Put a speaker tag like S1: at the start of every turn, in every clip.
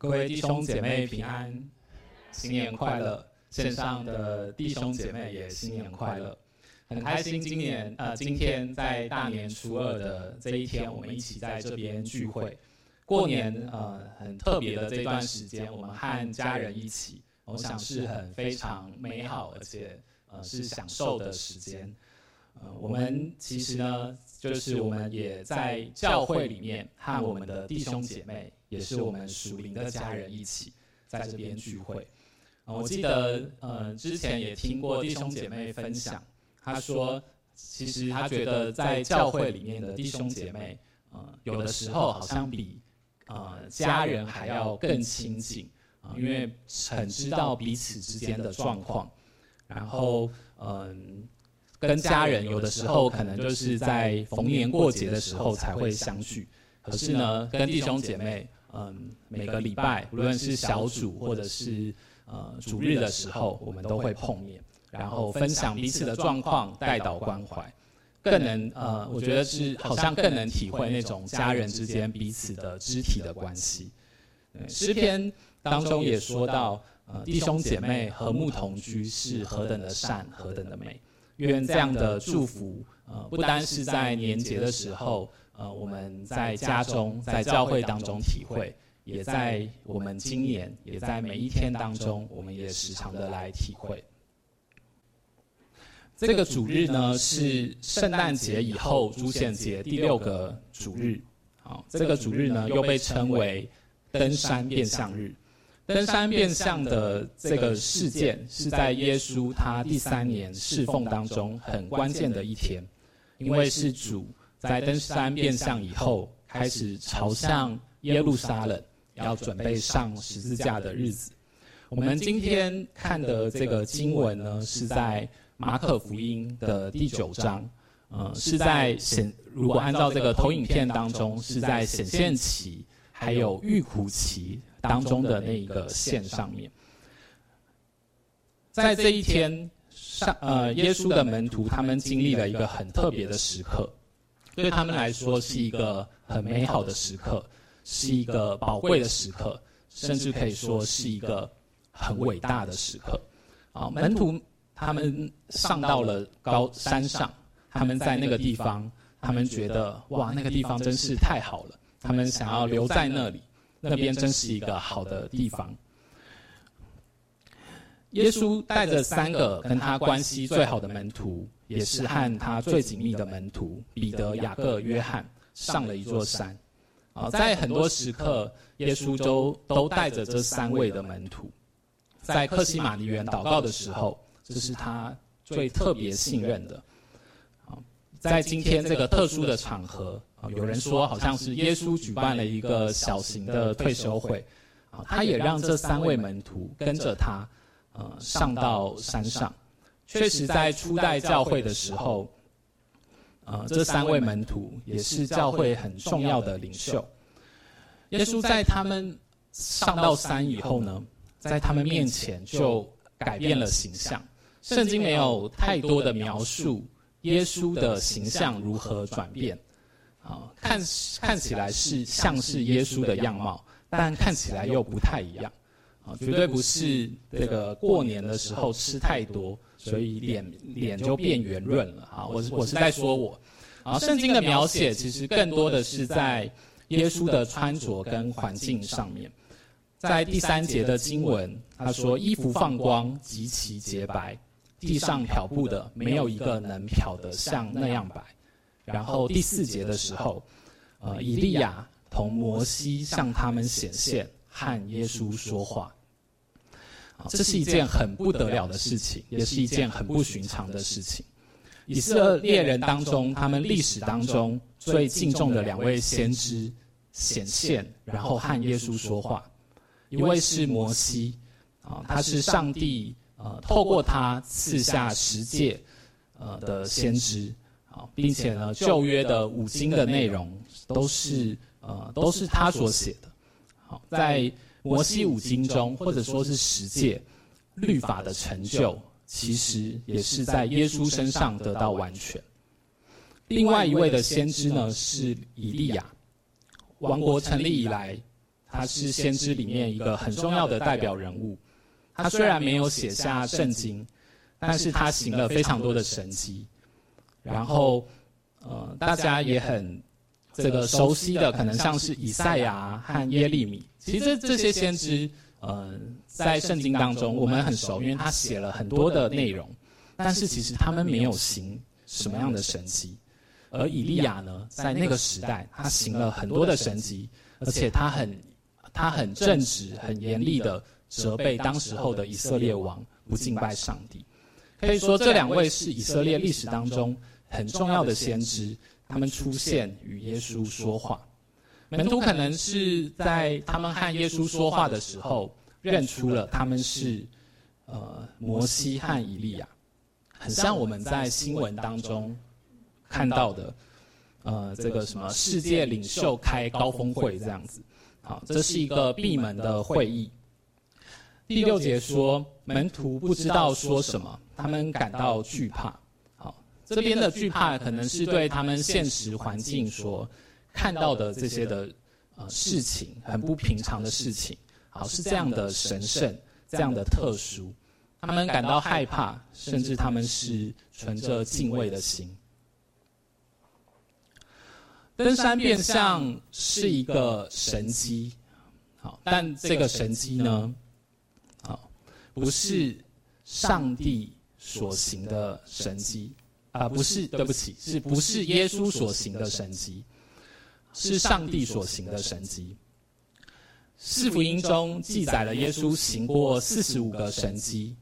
S1: 各位弟兄姐妹平安，新年快乐！线上的弟兄姐妹也新年快乐，很开心今年呃今天在大年初二的这一天，我们一起在这边聚会。过年呃很特别的这段时间，我们和家人一起，我想是很非常美好，而且呃是享受的时间。呃，我们其实呢，就是我们也在教会里面和我们的弟兄姐妹。也是我们属灵的家人一起在这边聚会。我记得，呃，之前也听过弟兄姐妹分享，他说，其实他觉得在教会里面的弟兄姐妹，呃，有的时候好像比呃家人还要更亲近，因为很知道彼此之间的状况。然后，嗯，跟家人有的时候可能就是在逢年过节的时候才会相聚，可是呢，跟弟兄姐妹。嗯，每个礼拜，无论是小组或者是呃主日的时候，我们都会碰面，然后分享彼此的状况，代祷关怀，更能呃，我觉得是好像更能体会那种家人之间彼此的肢体的关系。诗篇当中也说到，呃，弟兄姐妹和睦同居是何等的善，何等的美。愿这样的祝福，呃，不单是在年节的时候。呃，我们在家中，在教会当中体会，也在我们今年，也在每一天当中，我们也时常的来体会。这个主日呢，是圣诞节以后主显节第六个主日。好，这个主日呢，又被称为登山变相日。登山变相的这个事件，是在耶稣他第三年侍奉当中很关键的一天，因为是主。在登山变相以后，开始朝向耶路撒冷，要准备上十字架的日子。我们今天看的这个经文呢，是在马可福音的第九章，呃，是在显，如果按照这个投影片当中，是在显现期还有预苦期当中的那一个线上面。在这一天上，呃，耶稣的门徒他们经历了一个很特别的时刻。对他们来说是一个很美好的时刻，是一个宝贵的时刻，甚至可以说是一个很伟大的时刻。啊，门徒他们上到了高山上，他们在那个地方，他们觉得哇，那个地方真是太好了，他们想要留在那里，那边真是一个好的地方。耶稣带着三个跟他关系最好的门徒。也是和他最紧密的门徒彼得、雅各、约翰上了一座山。啊，在很多时刻，耶稣都都带着这三位的门徒，在克西马尼园祷告的时候，这是他最特别信任的。啊，在今天这个特殊的场合，啊，有人说好像是耶稣举办了一个小型的退休会，啊，他也让这三位门徒跟着他，呃，上到山上。确实，在初代教会的时候，呃，这三位门徒也是教会很重要的领袖。耶稣在他们上到山以后呢，在他们面前就改变了形象。圣经没有太多的描述耶稣的形象如何转变，啊，看看起来是像是耶稣的样貌，但看起来又不太一样。啊，绝对不是这个过年的时候吃太多。所以脸脸就变圆润了啊！我是我是在说我啊。圣经的描写其实更多的是在耶稣的穿着跟环境上面。在第三节的经文，他说衣服放光，极其洁白，地上漂布的没有一个能漂得像那样白。然后第四节的时候，呃，以利亚同摩西向他们显现，和耶稣说话。这是一件很不得了的事情，也是一件很不寻常的事情。以色列人当中，他们历史当中最敬重的两位先知显现，然后和耶稣说话。一位是摩西，啊，他是上帝呃透过他赐下十诫呃的先知，啊，并且呢旧约的五经的内容都是呃都是他所写的。在摩西五经中，或者说是十诫律法的成就，其实也是在耶稣身上得到完全。另外一位的先知呢，是以利亚。王国成立以来，他是先知里面一个很重要的代表人物。他虽然没有写下圣经，但是他行了非常多的神迹。然后，呃，大家也很这个熟悉的，可能像是以赛亚和耶利米。其实这些先知，呃，在圣经当中我们很熟，因为他写了很多的内容。但是其实他们没有行什么样的神迹。而以利亚呢，在那个时代，他行了很多的神迹，而且他很他很正直、很严厉的责备当时候的以色列王不敬拜上帝。可以说，这两位是以色列历史当中很重要的先知，他们出现与耶稣说话。门徒可能是在他们和耶稣说话的时候，认出了他们是呃摩西和以利亚，很像我们在新闻当中。看到的，呃，这个什么世界领袖开高峰会这样子，好，这是一个闭门的会议。第六节说，门徒不知道说什么，他们感到惧怕。好，这边的惧怕可能是对他们现实环境所看到的这些的呃事情，很不平常的事情，好，是这样的神圣，这样的特殊，他们感到害怕，甚至他们是存着敬畏的心。登山变像是一个神迹，好，但这个神迹呢，好，不是上帝所行的神迹啊，不是，对不起，是不是耶稣所行的神迹？是上帝所行的神迹。四福音中记载了耶稣行过四十五个神迹，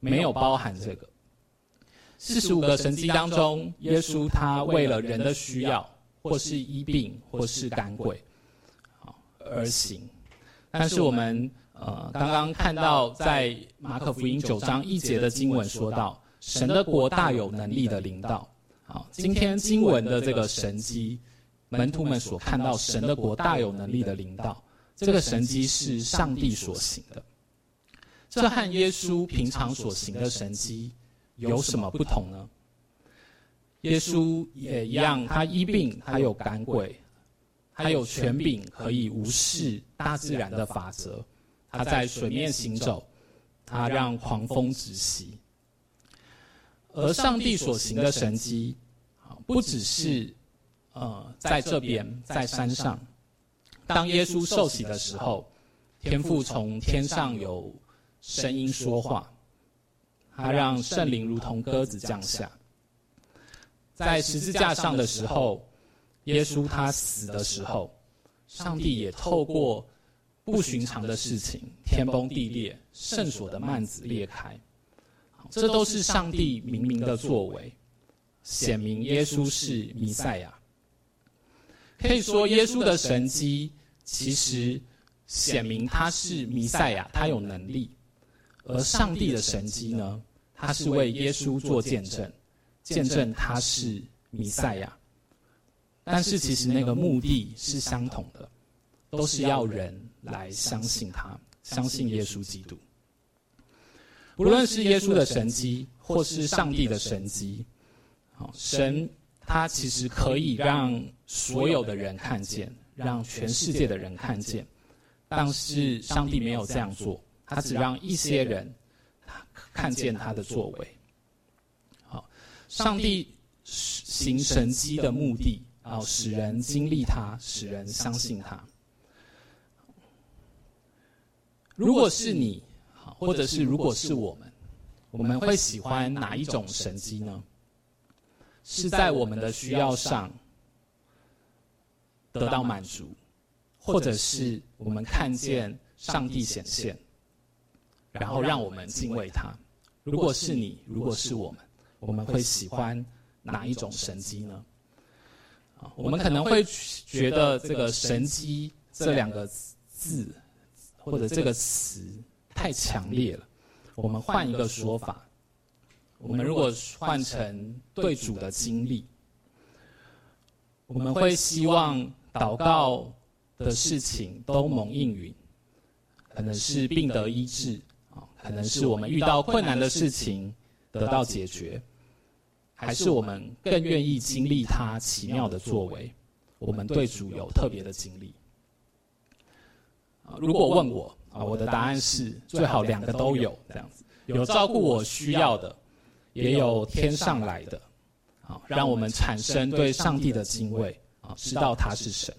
S1: 没有包含这个。四十五个神迹当中，耶稣他为了人的需要。或是医病，或是赶鬼，好而行。但是我们呃刚刚看到在马可福音九章一节的经文说到，神的国大有能力的领导。好，今天经文的这个神迹，门徒们所看到神的国大有能力的领导，这个神迹是上帝所行的。这和耶稣平常所行的神迹有什么不同呢？耶稣也一样，他医病，他有赶鬼，他有权柄可以无视大自然的法则，他在水面行走，他让狂风止息。而上帝所行的神迹，不只是呃在这边在山上，当耶稣受洗的时候，天父从天上有声音说话，他让圣灵如同鸽子降下。在十字架上的时候，耶稣他死的时候，上帝也透过不寻常的事情，天崩地裂，圣所的幔子裂开，这都是上帝明明的作为，显明耶稣是弥赛亚。可以说，耶稣的神迹其实显明他是弥赛亚，他有能力；而上帝的神迹呢，他是为耶稣做见证。见证他是弥赛亚，但是其实那个目的是相同的，都是要人来相信他，相信耶稣基督。不论是耶稣的神迹，或是上帝的神迹，好，神他其实可以让所有的人看见，让全世界的人看见，但是上帝没有这样做，他只让一些人看见他的作为。好上帝行神迹的目的，啊，使人经历他，使人相信他。如果是你，或者是如果是我们，我们会喜欢哪一种神迹呢？是在我们的需要上得到满足，或者是我们看见上帝显现，然后让我们敬畏他？如果是你，如果是我们。我们会喜欢哪一种神迹呢？啊，我们可能会觉得这个“神迹”这两个字或者这个词太强烈了。我们换一个说法，我们如果换成对主的经历，我们会希望祷告的事情都蒙应允，可能是病得医治，啊，可能是我们遇到困难的事情得到解决。还是我们更愿意经历他奇妙的作为，我们对主有特别的经历。如果问我啊，我的答案是最好两个都有这样子，有照顾我需要的，也有天上来的，啊，让我们产生对上帝的敬畏啊，知道他是神。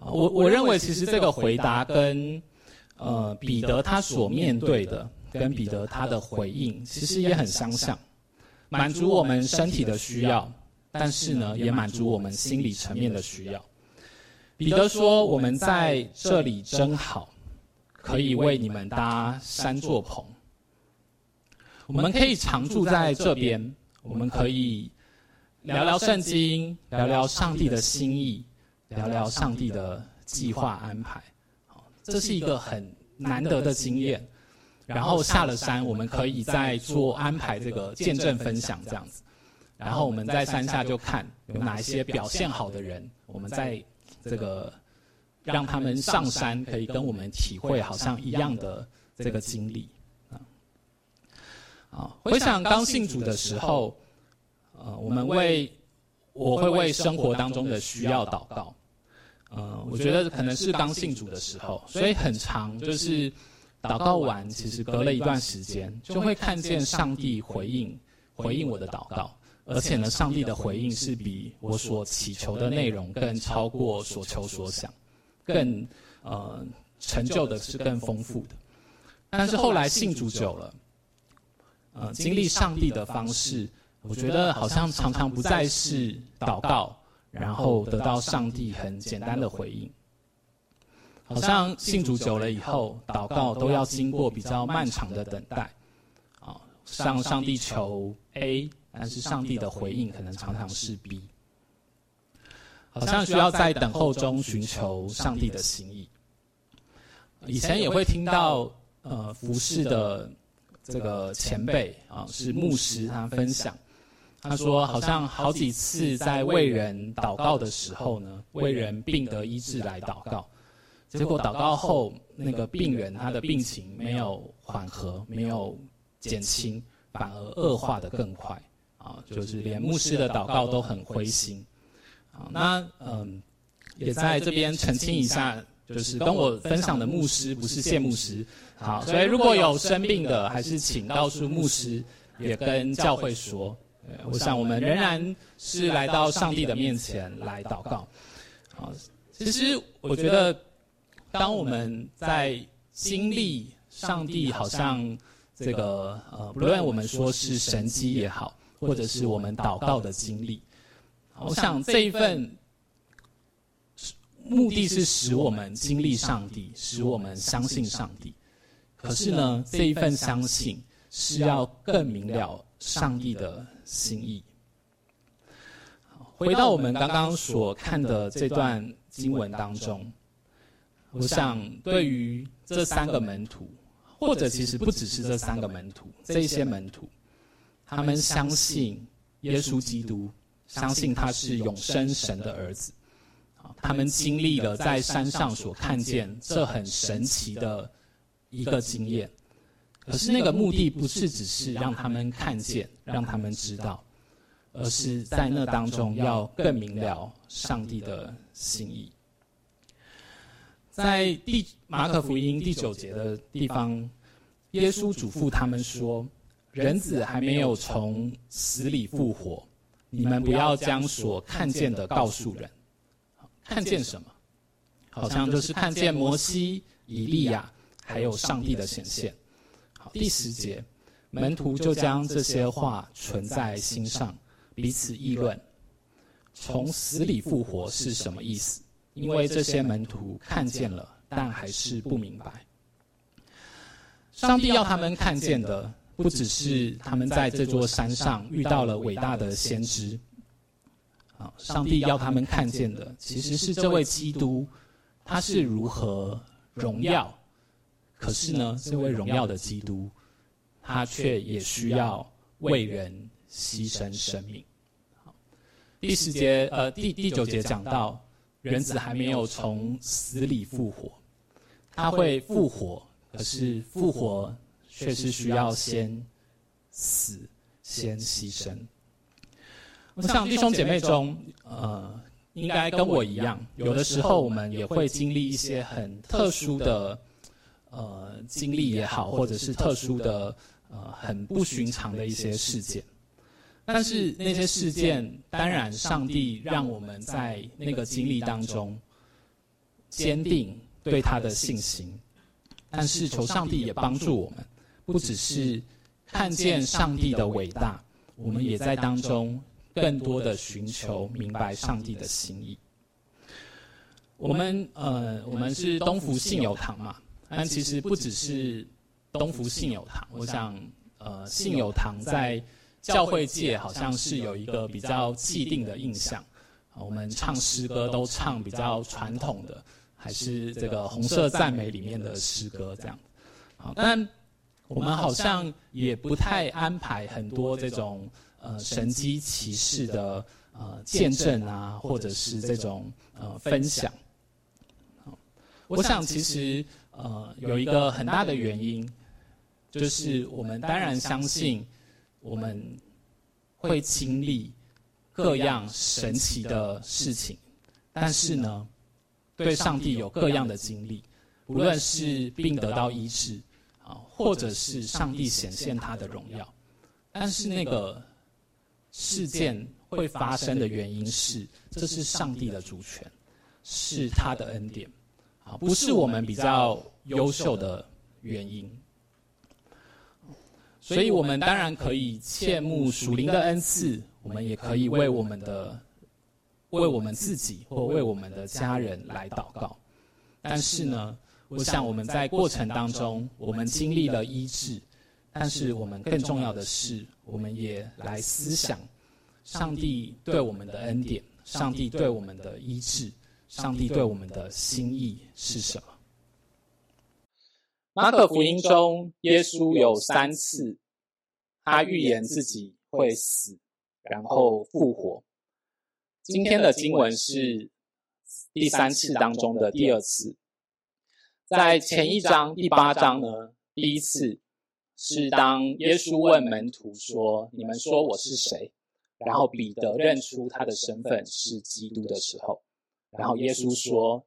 S1: 我我认为其实这个回答跟呃彼得他所面对的，跟彼得他的回应其实也很相像，满足我们身体的需要，但是呢也满足我们心理层面的需要。彼得说：“我们在这里真好，可以为你们搭三座棚。我们可以常住在这边，我们可以聊聊圣经，聊聊上帝的心意。”聊聊上帝的计划安排，这是一个很难得的经验。然后下了山，我们可以再做安排这个见证分享这样子。然后我们在山下就看有哪一些表现好的人，我们在这个让他们上山，可以跟我们体会好像一样的这个经历。啊，啊回想刚信主的时候，呃，我们为我会为生活当中的需要祷告。呃，我觉得可能是刚信主的时候，所以很长，就是祷告完，其实隔了一段时间，就会看见上帝回应回应我的祷告，而且呢，上帝的回应是比我所祈求的内容更超过所求所想，更呃成就的是更丰富的。但是后来信主久了，呃，经历上帝的方式，我觉得好像常常不再是祷告。然后得到上帝很简单的回应，好像信主久了以后，祷告都要经过比较漫长的等待，啊，向上帝求 A，但是上帝的回应可能常常是 B，好像需要在等候中寻求上帝的心意。以前也会听到呃服侍的这个前辈啊，是牧师，他分享。他说，好像好几次在为人祷告的时候呢，为人病得医治来祷告，结果祷告后，那个病人他的病情没有缓和，没有减轻，反而恶化的更快，啊，就是连牧师的祷告都很灰心。啊，那嗯，也在这边澄清一下，就是跟我分享的牧师不是谢牧师，好，所以如果有生病的，还是请告诉牧师，也跟教会说。我想，我们仍然是来到上帝的面前来祷告。好，其实我觉得，当我们在经历上帝好像这个呃，不论我们说是神机也好，或者是我们祷告的经历，我想这一份目的是使我们经历上帝，使我们相信上帝。可是呢，这一份相信是要更明了上帝的心意。回到我们刚刚所看的这段经文当中，我想对于这三个门徒，或者其实不只是这三个门徒，这些门徒，他们相信耶稣基督，相信他是永生神的儿子。他们经历了在山上所看见这很神奇的一个经验。可是那个目的不是只是让他们看见，让他们知道，而是在那当中要更明了上帝的心意。在第马可福音第九节的地方，耶稣嘱咐他们说：“人子还没有从死里复活，你们不要将所看见的告诉人。看见什么？好像就是看见摩西、以利亚，还有上帝的显现。”好第十节，门徒就将这些话存在心上，彼此议论，从死里复活是什么意思？因为这些门徒看见了，但还是不明白。上帝要他们看见的，不只是他们在这座山上遇到了伟大的先知。啊，上帝要他们看见的，其实是这位基督，他是如何荣耀。可是呢，这位荣耀的基督，他却也需要为人牺牲生命。第十节，呃，第第九节讲到，人子还没有从死里复活，他会复活，可是复活却是需要先死，先牺牲。我想弟兄姐妹中，呃，应该跟我一样，有的时候我们也会经历一些很特殊的呃经历也好，或者是特殊的呃很不寻常的一些事件。但是那些事件，当然上帝让我们在那个经历当中坚定对他的信心。但是求上帝也帮助我们，不只是看见上帝的伟大，我们也在当中。更多的寻求明白上帝的心意。我们呃，我们是东福信友堂嘛，但其实不只是东福信友堂。我想，呃，信友堂在教会界好像是有一个比较既定的印象。我们唱诗歌都唱比较传统的，还是这个红色赞美里面的诗歌这样。好，但我们好像也不太安排很多这种。呃，神迹奇事的呃见证啊，或者是这种呃分享。我想其实呃有一个很大的原因，就是我们当然相信我们会经历各样神奇的事情，但是呢，对上帝有各样的经历，无论是病得到医治啊，或者是上帝显现他的荣耀，但是那个。事件会发生的原因是，这是上帝的主权，是他的恩典，啊，不是我们比较优秀的原因。所以，我们当然可以切慕属灵的恩赐，我们也可以为我们的、为我们自己或为我们的家人来祷告。但是呢，我想我们在过程当中，我们经历了医治。但是我们更重要的是，我们也来思想上帝对我们的恩典，上帝对我们的医治，上帝对我们的心意是什么？马可福音中，耶稣有三次，他预言自己会死，然后复活。今天的经文是第三次当中的第二次，在前一章第八章呢，第一次。是当耶稣问门徒说：“你们说我是谁？”然后彼得认出他的身份是基督的时候，然后耶稣说：“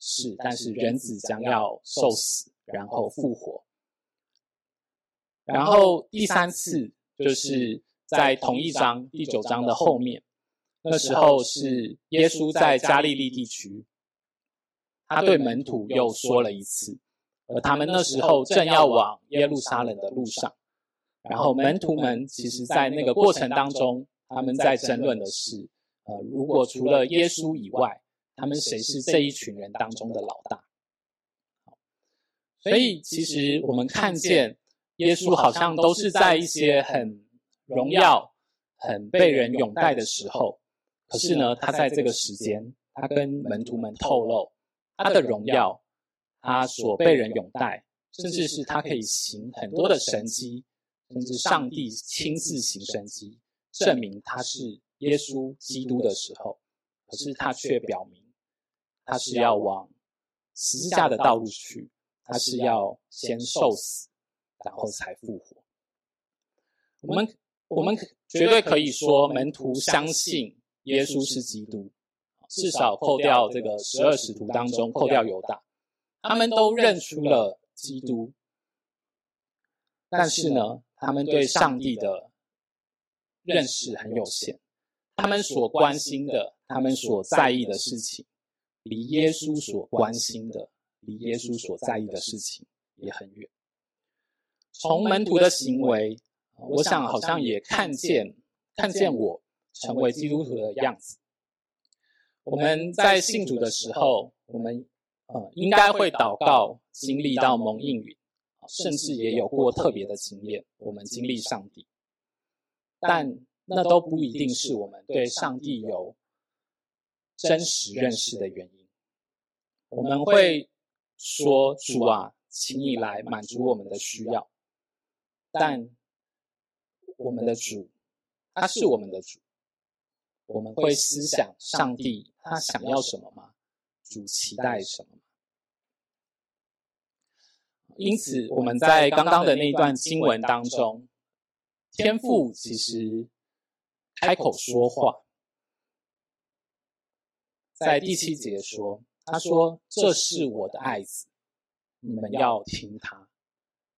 S1: 是，但是人子将要受死，然后复活。”然后第三次就是在同一章第九章的后面，那时候是耶稣在加利利地区，他对门徒又说了一次。而他们那时候正要往耶路撒冷的路上，然后门徒们其实，在那个过程当中，他们在争论的是：呃，如果除了耶稣以外，他们谁是这一群人当中的老大？所以，其实我们看见耶稣好像都是在一些很荣耀、很被人拥戴的时候，可是呢，他在这个时间，他跟门徒们透露他的荣耀。他所被人拥戴，甚至是他可以行很多的神迹，甚至上帝亲自行神迹，证明他是耶稣基督的时候，可是他却表明，他是要往十字架的道路去，他是要先受死，然后才复活。我们我们绝对可以说，门徒相信耶稣是基督，至少扣掉这个十二使徒当中，扣掉犹大。他们都认出了基督，但是呢，他们对上帝的认识很有限。他们所关心的，他们所在意的事情，离耶稣所关心的，离耶稣所在意的事情也很远。从门徒的行为，我想好像也看见，看见我成为基督徒的样子。我们在信主的时候，我们。呃，应该会祷告，经历到蒙应允，甚至也有过特别的经验。我们经历上帝，但那都不一定是我们对上帝有真实认识的原因。我们会说：“主啊，请你来满足我们的需要。”但我们的主，他是我们的主。我们会思想上帝他想要什么吗？主期待什么？因此，我们在刚刚的那一段经文当中，天父其实开口说话，在第七节说：“他说这是我的爱子，你们要听他。”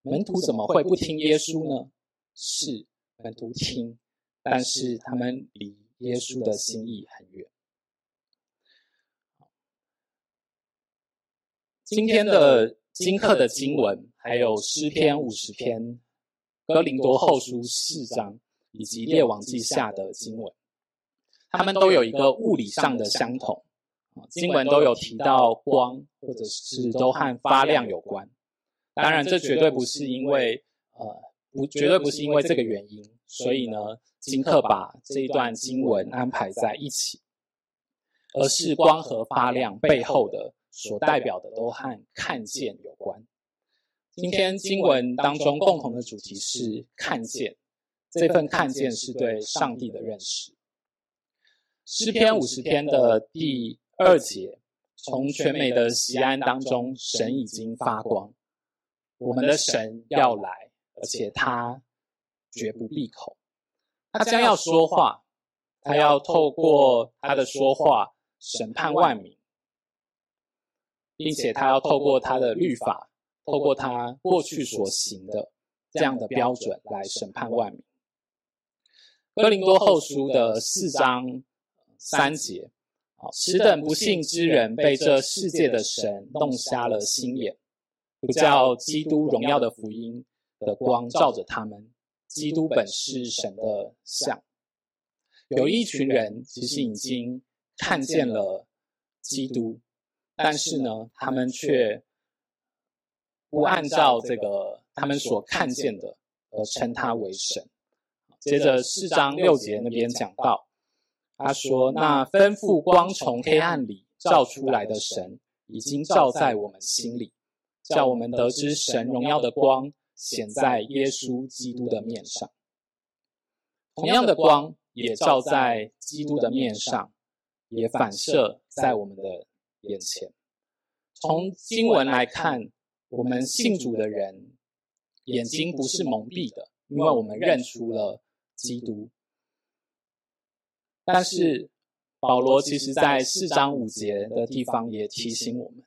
S1: 门徒怎么会不听耶稣呢？是门徒听，但是他们离耶稣的心意很远。今天的经课的经文，还有诗篇五十篇、哥林多后书四章，以及列王记下的经文，他们都有一个物理上的相同。经文都有提到光，或者是都和发亮有关。当然，这绝对不是因为呃，不，绝对不是因为这个原因，所以呢，金克把这一段经文安排在一起，而是光和发亮背后的。所代表的都和看见有关。今天经文当中共同的主题是看见，这份看见是对上帝的认识。诗篇五十篇的第二节，从全美的西安当中，神已经发光，我们的神要来，而且他绝不闭口，他将要说话，他要透过他的说话审判万民。并且他要透过他的律法，透过他过去所行的这样的标准来审判万民。哥林多后书的四章三节，好，此等不幸之人被这世界的神弄瞎了心眼，不叫基督荣耀的福音的光照着他们。基督本是神的像。有一群人其实已经看见了基督。但是呢，他们却不按照这个他们所看见的而称他为神。接着四章六节那边讲到，他说：“那吩咐光从黑暗里照出来的神，已经照在我们心里，叫我们得知神荣耀的光显在耶稣基督的面上。同样的光也照在基督的面上，也反射在我们的。”眼前，从经文来看，我们信主的人眼睛不是蒙蔽的，因为我们认出了基督。但是保罗其实在四章五节的地方也提醒我们，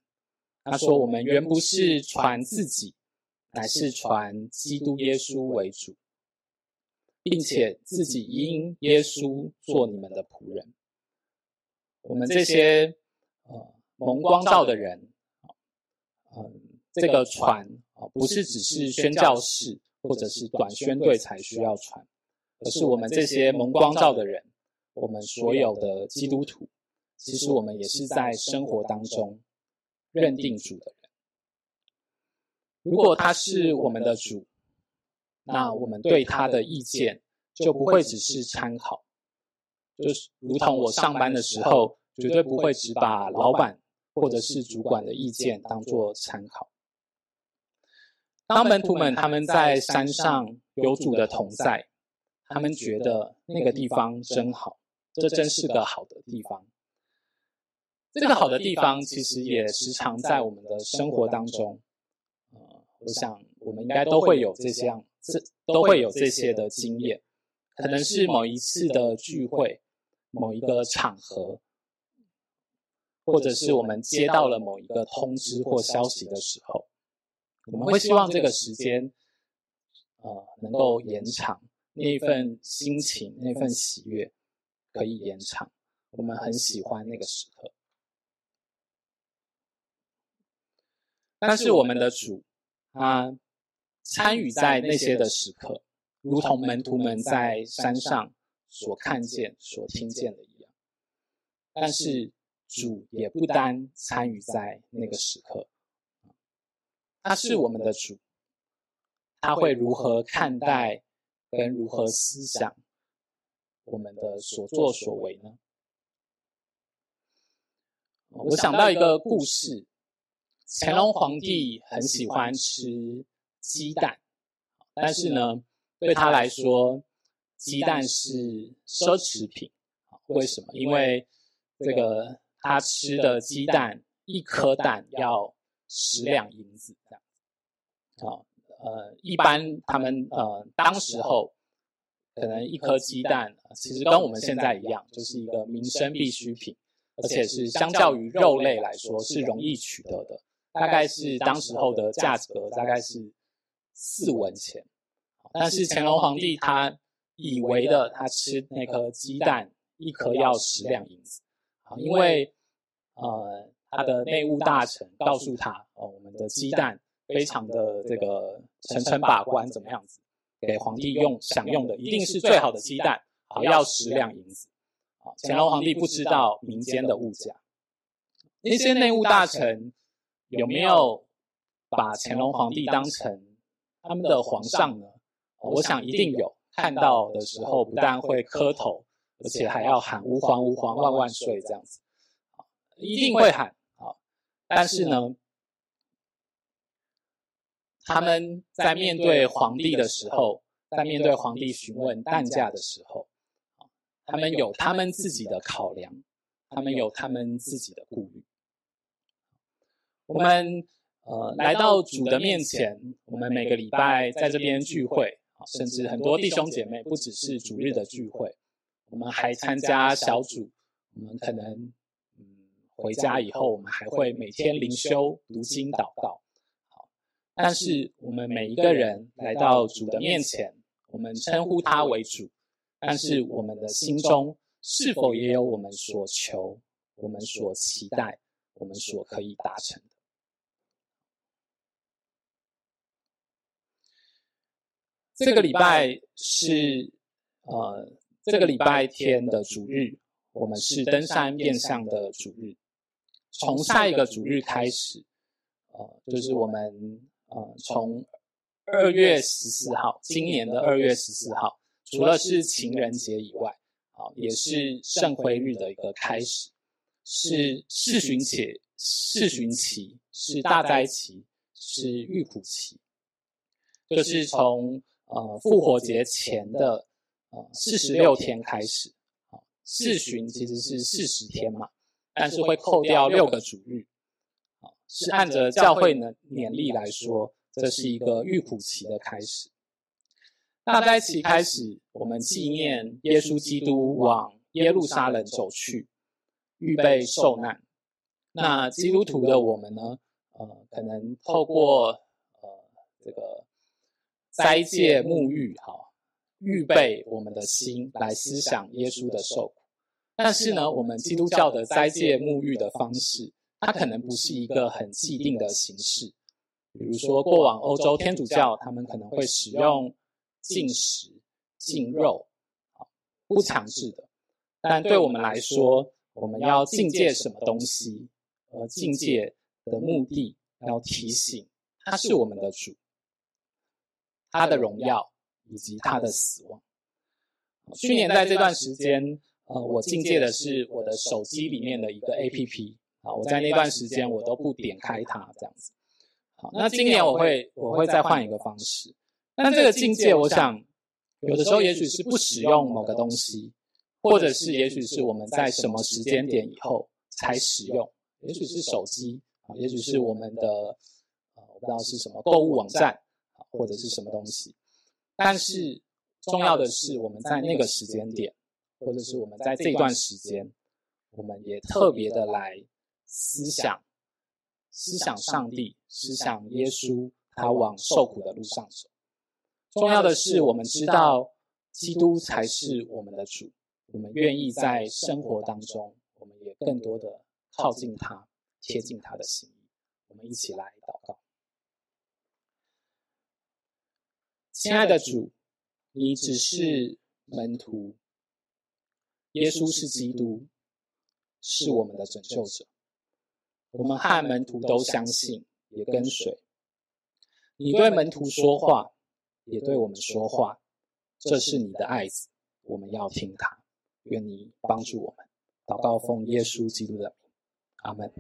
S1: 他说：“我们原不是传自己，乃是传基督耶稣为主，并且自己因耶稣做你们的仆人。”我们这些呃。蒙光照的人，嗯，这个传啊，不是只是宣教士或者是短宣队才需要传，而是我们这些蒙光照的人，我们所有的基督徒，其实我们也是在生活当中认定主的人。如果他是我们的主，那我们对他的意见就不会只是参考，就是如同我上班的时候，绝对不会只把老板。或者是主管的意见当做参考。当门徒们他们在山上有主的同在，他们觉得那个地方真好，这真是个好的地方。这个好的地方其实也时常在我们的生活当中。呃，我想我们应该都会有这些样，这都会有这些的经验，可能是某一次的聚会，某一个场合。或者是我们接到了某一个通知或消息的时候，我们会希望这个时间，呃，能够延长那一份心情，那份喜悦可以延长。我们很喜欢那个时刻，但是我们的主，他参与在那些的时刻，如同门徒们在山上所看见、所听见的一样，但是。主也不单参与在那个时刻，他是我们的主，他会如何看待跟如何思想我们的所作所为呢？我想到一个故事，乾隆皇帝很喜欢吃鸡蛋，但是呢，对他来说，鸡蛋是奢侈品。为什么？因为这个。他吃的鸡蛋，一颗蛋要十两银子这样。好，呃，一般他们呃，当时候可能一颗鸡蛋，其实跟我们现在一样，就是一个民生必需品。而且是相较于肉类来说是容易取得的，大概是当时候的价格大概是四文钱。但是乾隆皇帝他以为的，他吃那颗鸡蛋一颗要十两银子，啊，因为呃他的内务大臣告诉他，哦，我们的鸡蛋非常的这个层层把关，怎么样子给皇帝用享用的一定是最好的鸡蛋，好要十两银子。啊，乾隆皇帝不知道民间的物价，那些内务大臣有没有把乾隆皇帝当成他们的皇上呢？我想一定有，看到的时候不但会磕头，而且还要喊“吾皇吾皇万万岁”这样子，一定会喊啊。但是呢，他们在面对皇帝的时候，在面对皇帝询问蛋价的时候。他们有他们自己的考量，他们有他们自己的顾虑。我们呃来到主的面前，我们每个礼拜在这边聚会，甚至很多弟兄姐妹不只是主日的聚会，我们还参加小组。我们可能嗯回家以后，我们还会每天灵修、读经、祷告。好，但是我们每一个人来到主的面前，我们称呼他为主。但是我们的心中是否也有我们所求、我们所期待、我们所可以达成的？这个礼拜是呃，这个礼拜天的主日，我们是登山变相的主日。从下一个主日开始，呃，就是我们呃，从二月十四号，今年的二月十四号。除了是情人节以外，啊，也是圣灰日的一个开始，是四旬节、四旬期，是大灾期，是遇苦期，就是从呃复活节前的呃四十六天开始，啊，四旬其实是四十天嘛，但是会扣掉六个主日，啊，是按着教会的年历来说，这是一个预苦期的开始。大灾期开始，我们纪念耶稣基督往耶路撒冷走去，预备受难。那基督徒的我们呢？呃，可能透过呃这个斋戒沐浴，哈，预备我们的心来思想耶稣的受苦。但是呢，我们基督教的斋戒沐浴的方式，它可能不是一个很既定的形式。比如说，过往欧洲天主教，他们可能会使用。禁食、禁肉，不强制的。但对我们来说，我们要境界什么东西？而境界的目的，要提醒他是我们的主，他的荣耀以及他的死亡。去年在这段时间，呃，我境界的是我的手机里面的一个 APP 啊，我在那段时间我都不点开它，这样子。好，那今年我会我会再换一个方式。但这个境界，我想有的时候也许是不使用某个东西，或者是也许是我们在什么时间点以后才使用，也许是手机啊，也许是我们的呃，我不知道是什么购物网站啊，或者是什么东西。但是重要的是我们在那个时间点，或者是我们在这段时间，我们也特别的来思想、思想上帝、思想耶稣，他往受苦的路上走。重要的是，我们知道基督才是我们的主，我们愿意在生活当中，我们也更多的靠近他，贴近他的心意。我们一起来祷告。亲爱的主，你只是门徒，耶稣是基督，是我们的拯救者。我们和门徒都相信，也跟随。你对门徒说话。也对我们说话，这是你的爱子，我们要听他。愿你帮助我们，祷告奉耶稣基督的名，阿门。